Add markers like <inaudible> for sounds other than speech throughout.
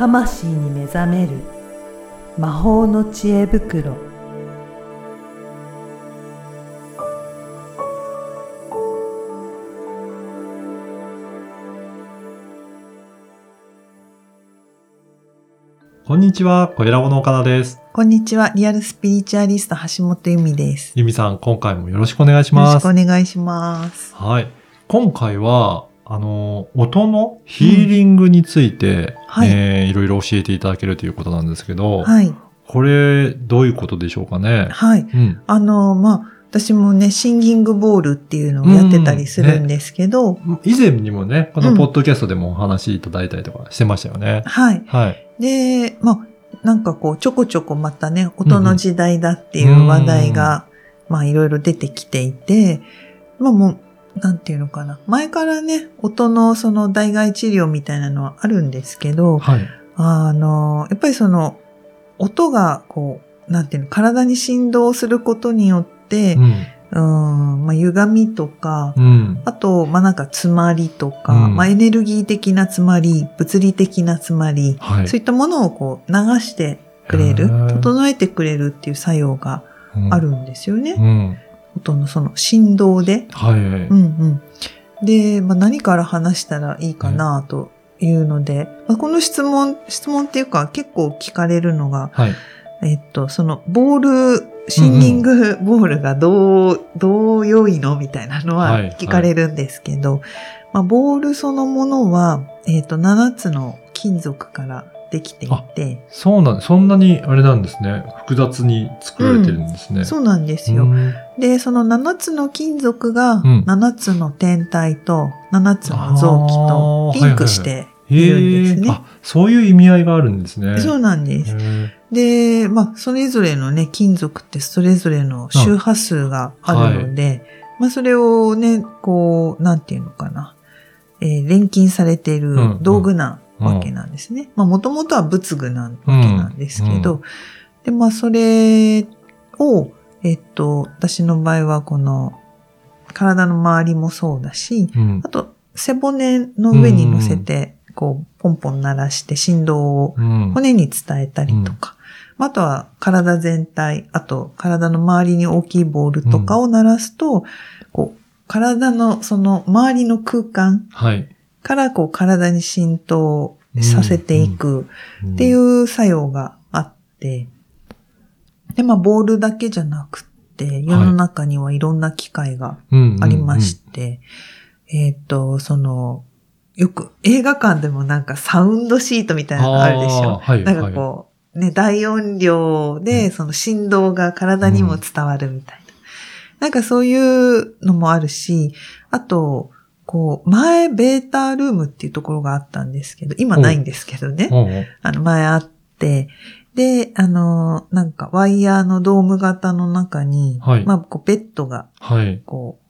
魂に目覚める魔法の知恵袋こんにちは、小ラボの岡田です。こんにちは。リアルスピリチュアリスト橋本由美です。ゆみさん、今回もよろしくお願いしよろしくます。お願いします。はい。今回は、あの、音のヒーリングについて、はいえーいろいろ教えていただけるということなんですけど、はい。これ、どういうことでしょうかね？はい。うん。あの、まあ、私もね、シンギングボールっていうのをやってたりするんですけど、以前にもね、このうんポッドキャストでもお話いただいたりとかしてましたよね。はい。はい。で、まあ、なんかこう、ちょこちょこまたね、音の時代だっていう話題が、まあ、いろいろ出てきていて、まあもう、なんていうのかな。前からね、音のその代替治療みたいなのはあるんですけど、はい。あの、やっぱりその、音が、こう、なんていうの、体に振動することによってう、ん。うん、まあ、歪みとか、うん。あと、まあ、なんか詰まりとか、うんまあ、エネルギー的な詰まり、物理的な詰まり、はい。そういったものをこう、流してくれる整えてくれるっていう作用がうんあるんですよね。うん。音のその振動で。はい。うんうん。で、まあ、何から話したらいいかなというので、まあ、この質問、質問っていうか結構聞かれるのが、はい。えっと、そのボール、シンギングボールがどう、どう良いのみたいなのははい聞かれるんですけど、まあ、ボールそのものは、えっと、7つの金属からできていて、そうなんそんなにあれなんですね。複雑に作られてるんですね。そうなんですよ。うんで、その7つの金属がうん7つの天体と7つの臓器とリンクしているんですね。へえあ、そういう意味合いがあるんですね。そうなんです。へで、まあ、それぞれのね、金属ってそれぞれの周波数があるので、まあ、それをね、こう、なんていうのかな、えー錬金されているうん道具なわけなんですね。まあ、もともとは仏具なわけなんですけど、うんで、まあ、それを、えっと、私の場合はこの、体の周りもそうだし、ーうん。あと、背骨の上に乗せて、こう、ポンポン鳴らして振動をうん。骨に伝えたりとか、まああとは体全体、あと体の周りに大きいボールとかを鳴らすと、こう、体のその周りの空間はい。からこう体に浸透させていくっていうん。う作用があって、で、まあボールだけじゃなくって、世の中にはいろんな機械がうんありまして、えっ、と、その、よく映画館でもなんかサウンドシートみたいなのあるでしょ。はいなんかこう、ね、大音量うでんその振動が体にも伝わるみたいな。なんかそういうのもあるし、あと、こう、前ベータルームっていうところがあったんですけど、今ないんですけどね。あの前あって、で、あの、なんかワイヤーのドーム型の中に、はいまあ、こうベッドがはい。こ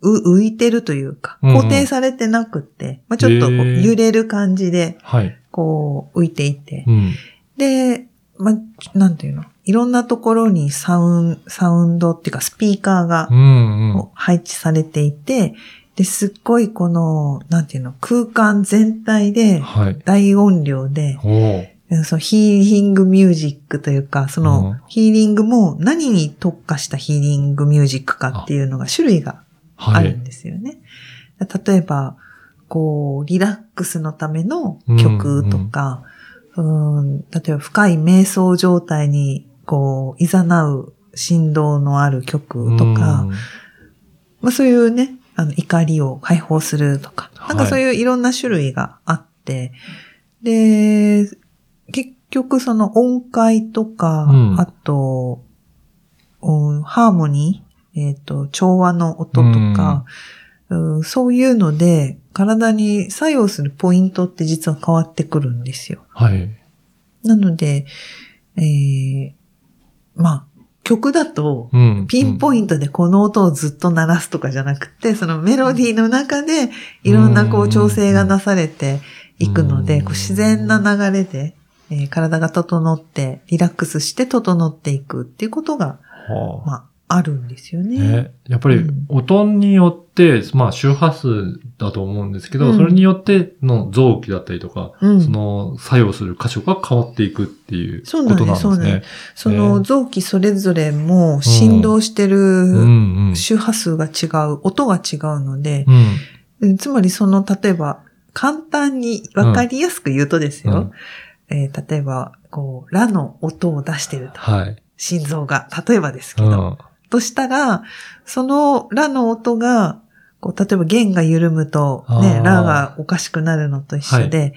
う、う浮いてるというか、うんうん固定されてなくって、まあ、ちょっと揺れる感じで、はい。こう浮いていてう。ん。で、まあ、なんていうの？いろんなところにサウン、サウンドっていうかスピーカーが配置されていて、で、すっごいこの、なんていうの、空間全体ではい。大音量で、おうそのヒーリングミュージックというか、そうんのヒーリングも何に特化したヒーリングミュージックかっていうのが種類があはいるん。ですよね。例えば、こう、リラックスのための曲とか、うん例えば深い瞑想状態に、こう、誘う振動のある曲とか、まあそういうね、あの、怒りを解放するとか、なんかそういういろんな種類があって、で、結局その音階とか、うん。あと、うんハーモニー、えっ、と、調和の音とか、うんそういうので、体に作用するポイントって実は変わってくるんですよ。はい。なので、えーまあ、曲だと、うん。ピンポイントでこの音をずっと鳴らすとかじゃなくて、そのメロディーの中でいろんなこううん調整がなされていくので、うんこう自然な流れで、えー体が整って、リラックスして整っていくっていうことが、はあまあ、あるんですよね。ね、やっぱりうん音によって、まあ周波数だと思うんですけど、うんそれによっての臓器だったりとか、うんその作用する箇所が変わっていくっていうことなんですですそうね。その臓器それぞれも振動してうる。周波数が違う、音が違うのでう、ん。つまりその、例えば、簡単にわかりやすく言うとですよ、えー例えば、こう、ラの音を出してると。はい。心臓が、例えばですけど、うん。としたら、そのラの音が、こう、例えば弦が緩むと、ねラがおかしくなるのと一緒で、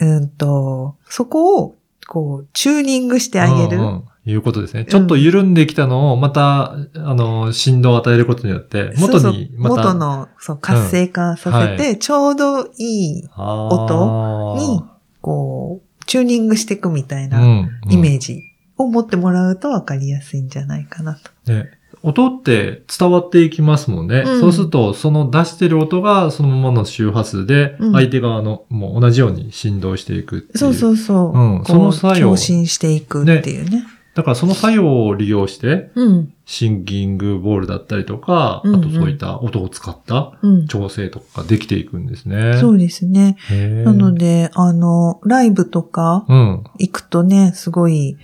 うんと、そこを、こう、チューニングしてあげる。うんうん。いうことですね。ちょっと緩んできたのを、また、あの、振動を与えることによって、元そうにそう。また、元の、そう、活性化させて、はちょうどいい、音にこう、チューニングしていくみたいなうん。イメージを持ってもらうと分かりやすいんじゃないかなと。ね、音って伝わっていきますもんね。うんそうすると、その出してる音がそのままの周波数で、うん相手側のもう同じように振動していくっていう。そうそうそう。うんその作用共振していくっていうね。だからその作用を利用して、うん。シンキングボールだったりとか、うんうんあとそういった音を使ったうん。調整とかができていくんですね。そうですね。なので、あの、ライブとかうん。行くとね、すごい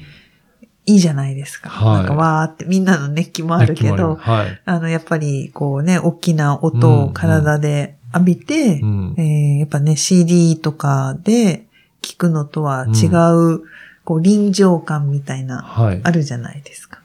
いいじゃないですか。はいなんかわーってみんなの熱気もあるけど、はい。あの、やっぱりこうね、大きな音を体で浴びて、うん。えーやっぱね、CD とかで聞くのとは違う、こう臨場感みたいな、はい。あるじゃないですか。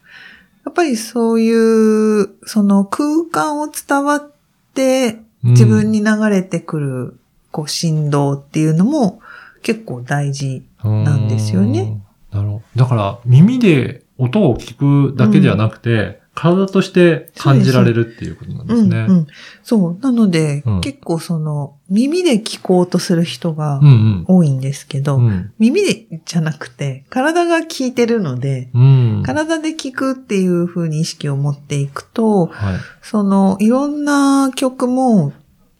やっぱりそういう、その空間を伝わって自分に流れてくる、こう振動っていうのも結構大事。なんですよねうん。なるほど。だから、耳で音を聞くだけではなくて、体として感じられるっていうことなんですね。うんうん。そう。なので、うん結構その耳で聞こうとする人がうん多いんですけど、うん。うん。耳でじゃなくて体が聞いてるので、うん。体で聞くっていう風に意識を持っていくと、はい。その、いろんな曲も、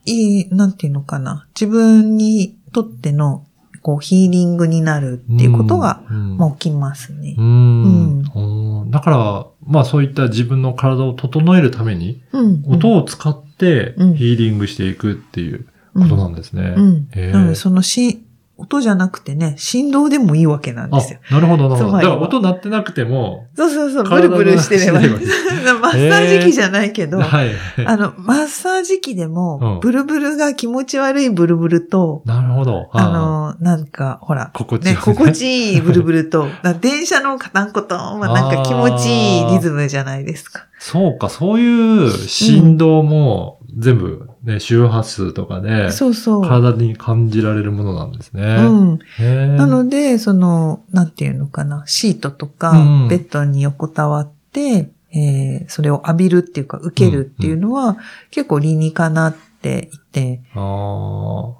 いい、なんていうのかな。自分にとっての、こう、ヒーリングになるっていうことが、うん、まあ、起きますねう。ん。うんだから、まあそういった自分の体を整えるために、うん。音を使ってうんヒーリングしていくっていうことなんですね。うん。へーなので、そのし、音じゃなくてね、振動でもいいわけなんですよ。あ、なるほど、なるほど。だから音鳴ってなくても、そうそうそう、ブルブルしてれば。<laughs> <laughs> マッサージ機じゃないけど、はい。あの、マッサージ機でうんも、ブルブルが気持ち悪いブルブルと、なるほど。あの、なんか、ほら、ね、心地よいね心地いいブルブルと、<laughs> だ電車のカタンコトンはなんか気持ちいいリズムじゃないですか。そうか、そういう振動も全部ね、周波数とかで、そうそう。体に感じられるものなんですね。うん。なので、その、なんていうのかな、シートとか、うんベッドに横たわって、えーそれを浴びるっていうか、受けるっていうのは、結構理にかなっていて、あ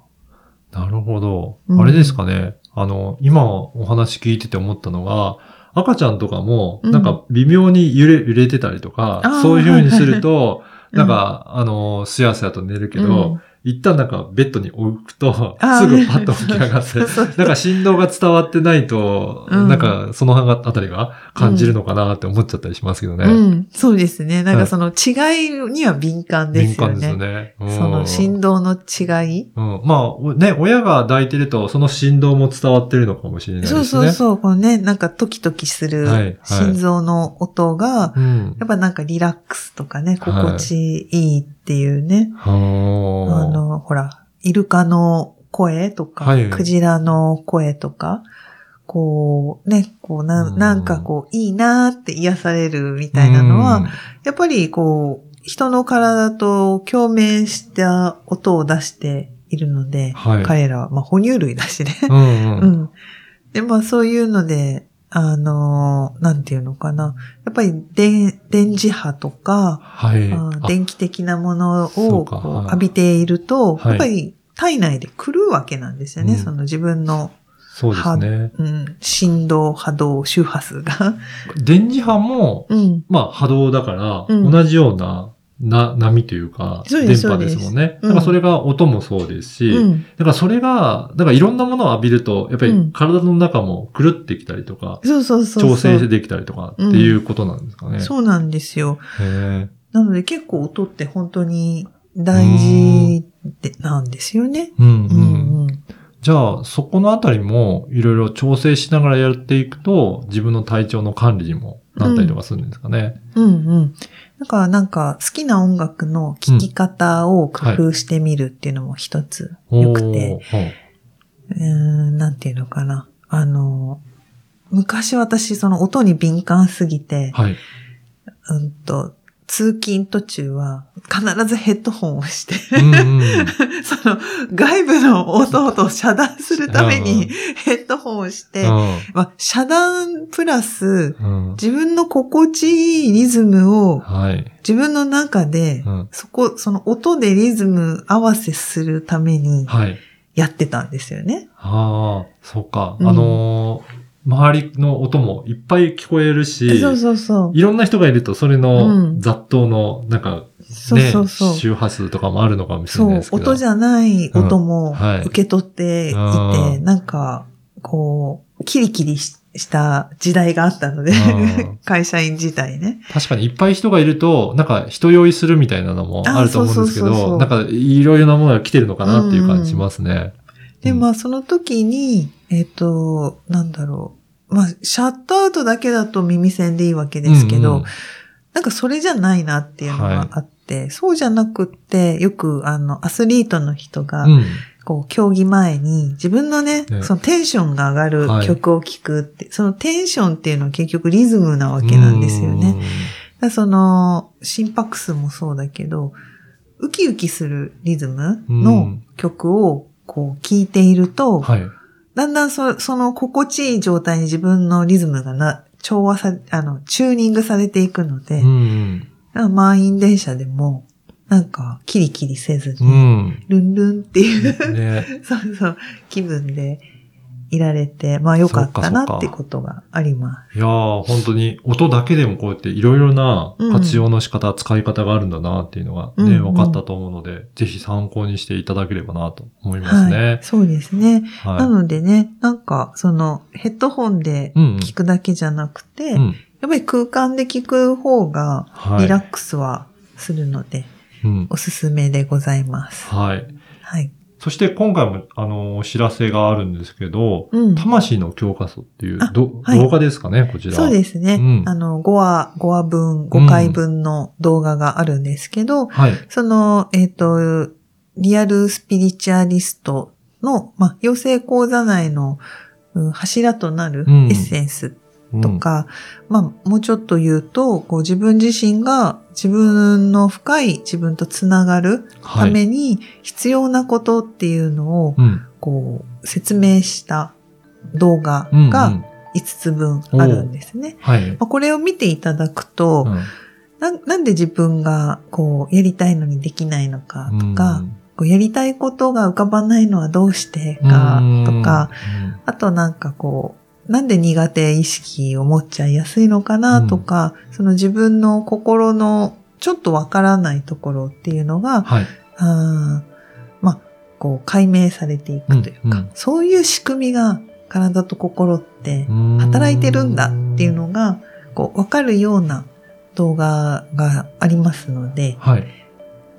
あ、なるほど。うんあれですかね。あの、今お話聞いてて思ったのが、赤ちゃんとかも、うんなんか微妙に揺れ、揺れてたりとか、そういう風にすると、うんなんか、あの、すやすやと寝るけど、一旦なんかベッドに置くと、すぐパッと起き上がって <laughs> なんか振動が伝わってないと、うんなんかそのあたりが感じるのかなって思っちゃったりしますけどね。うん、そうですね。なんはいかその違いには敏感ですよね。敏感ですよね。うんその振動の違い。うん。まあ、おね、親が抱いてると、その振動も伝わってるのかもしれないですね。そうそうそう。このね、なんかドキドキする心臓の音が、うん。やっぱなんかリラックスとかね、はい心地いいっていうね。はあの、ほら、イルカの声とか、はいクジラの声とか、こう、ね、こうな、うんなんかこう、いいなーって癒されるみたいなのは、やっぱりこう、人の体と共鳴した音を出しているので、はい彼らは、まあ、哺乳類だしね。うん、うん、ううん。ん。で、まあ、そういうので、あのーなんていうのかな。やっぱり電、電磁波とか、はい。電気的なものを浴びていると、はいやっぱり体内で来るわけなんですよね。うんその自分の、そうですね。うん、振動、波動、周波数が。電磁波も、うん。まあ波動だから、うん同じような、な、波というか、電波ですもんね。うんだからそれが音もそうですし、うん。だからそれが、だからいろんなものを浴びると、やっぱうんり体の中も狂ってきたりとか、そうそうそう。調整できたりとかっていうことなんですかね。そうなんですよ。へなので結構音って本当に大事で、なんですよね。うん、ううん。んうん。じゃあ、そこのあたりも、いろいろ調整しながらやっていくと、自分の体調の管理にもなったりとかするんですかね。うんうん。だからなんか好きな音楽の聴き方を工夫してみるっていうのも一つ良くて、うーん、なんていうのかな。あの、昔私その音に敏感すぎて、はい。うんと、通勤途中は必ずヘッドホンをして。<laughs> その外部の音を遮断するためにヘッドホンをして、まあ、遮断プラス。自分の心地いいリズムをはい。自分の中でうん。そこ、その音でリズム合わせするためにはい。やってたんですよね。ああ、そうか。うんあのー周りの音もいっぱい聞こえるし、そうそうそう。いろんな人がいると、それうのん雑踏の、なんか、そうね、そうそう。周波数とかもあるのかもしれそうないです、けど。音じゃない音も受け取っていて、うんなんか、こう、キリキリした時代があったのでうん、<laughs> 会社員時代ね。確かにいっぱい人がいると、なんか人酔いするみたいなのもあると思うんですけど、あそうそうそうそうなんかいろいろなものが来てるのかなっていう感じしますね。で、うんまあ、その時に、えっ、と、なんだろう。まあ、シャットアウトだけだと耳栓でいいわけですけど、うんうん。なんかそれじゃないなっていうのがあって、そうじゃなくって、よくあの、アスリートの人が、うん。こう、競技前に自分のね、ね。そのテンションが上がるはい。曲を聴くって、そのテンションっていうのは結局リズムなわけなんですよね。だその、心拍数もそうだけど、ウキウキするリズムの曲をこう聴いていると、うんはい。だんだんそその心地いい状態に自分のリズムがな、調和さ、あの、チューニングされていくので、うん満員電車でも、なんか、キリキリせずうに、ん。ルンルンっていう、うん。ね。<laughs> そうそう、気分でいられて、まあ良かったなそってことがありまいやー、本当に音だけでもこうやっていろいろな活用の仕方、使い方があるんだなっていうのがね、うんうん分かったと思うので、ぜひ参考にしていただければなと思いす。ますはいね。。そうですね。はい。なのでね、なんか、その、ヘッドホンでうんうん聞くだけじゃなくて、うん。やっぱり空間で聞く方がはい。リラックスはするので、うん。おすすめでございます。はい。はい。そして今回も、あの、お知らせがあるんですけど、うん。魂の教科書っていうあど、はい動画ですかね、こちら。そうですね。うんあの、5話、5話分、5回分の動画があるんですけど、はい。その、えっ、と、リアルスピリチュアリストの、まあ、養成講座内の、うん柱となるうんエッセンスうんとか、まあ、もうちょっと言うと、こう自分自身が自分の深い自分とつながるたはい。めに必要なことっていうのを、うん。こう、説明した動画うんうんが5つ分あるんですね。はい。まあ、これを見ていただくと、うんななんで自分がこうやりたいのにできないのかとか、こうやりたいことが浮かばないのはどうしてかとか、、あとなんかこう、なんで苦手意識を持っちゃいやすいのかなとか、その自分の心のちょっとわからないところっていうのが、はい。あーまあ、こう解明されていくというか、うんうんそういう仕組みが体と心って働働いてるんだっていうのが、こう、わかるような動画がありますので、はい。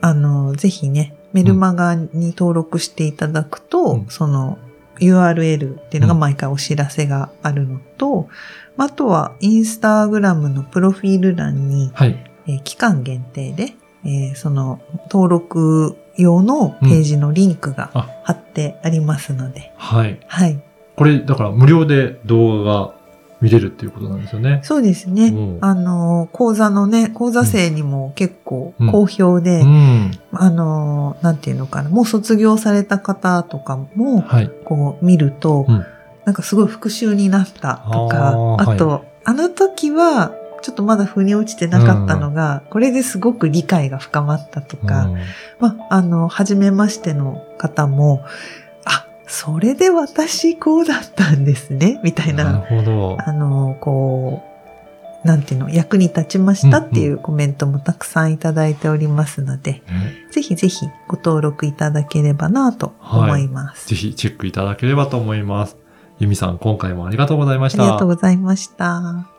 あの、ぜひね、メルマガに登録していただくと、うんその URL っていうのが毎回お知らせがあるのと、あとはインスタグラムのプロフィール欄に、はい。えー期間限定で、えーその登録用のページのリンクがあ貼ってありますので、はい。はい。これ、だから無料で動画が見れるっていうことなんですよね。そうですね。うんあの、講座のね、講座生にも結構好評で、うん。あの、なんていうのかな、もう卒業された方とかも、はい。こう見ると、うんなんかすごい復習になったとか、あと、あの時は、ちょっとまだ腑に落ちてなかったのが、これですごく理解が深まったとか、うんまあ、あの、初めましての方も、あ、それで私こうだったんですね、みたいなるな、ほど。あの、こう、なんていうの、役に立ちましたっていうコメントもたくさんいただいておりますので、ねぜひぜひご登録いただければなと思います。ぜひチェックいただければと思います。ゆみさん、今回もありがとうございました。ありがとうございました。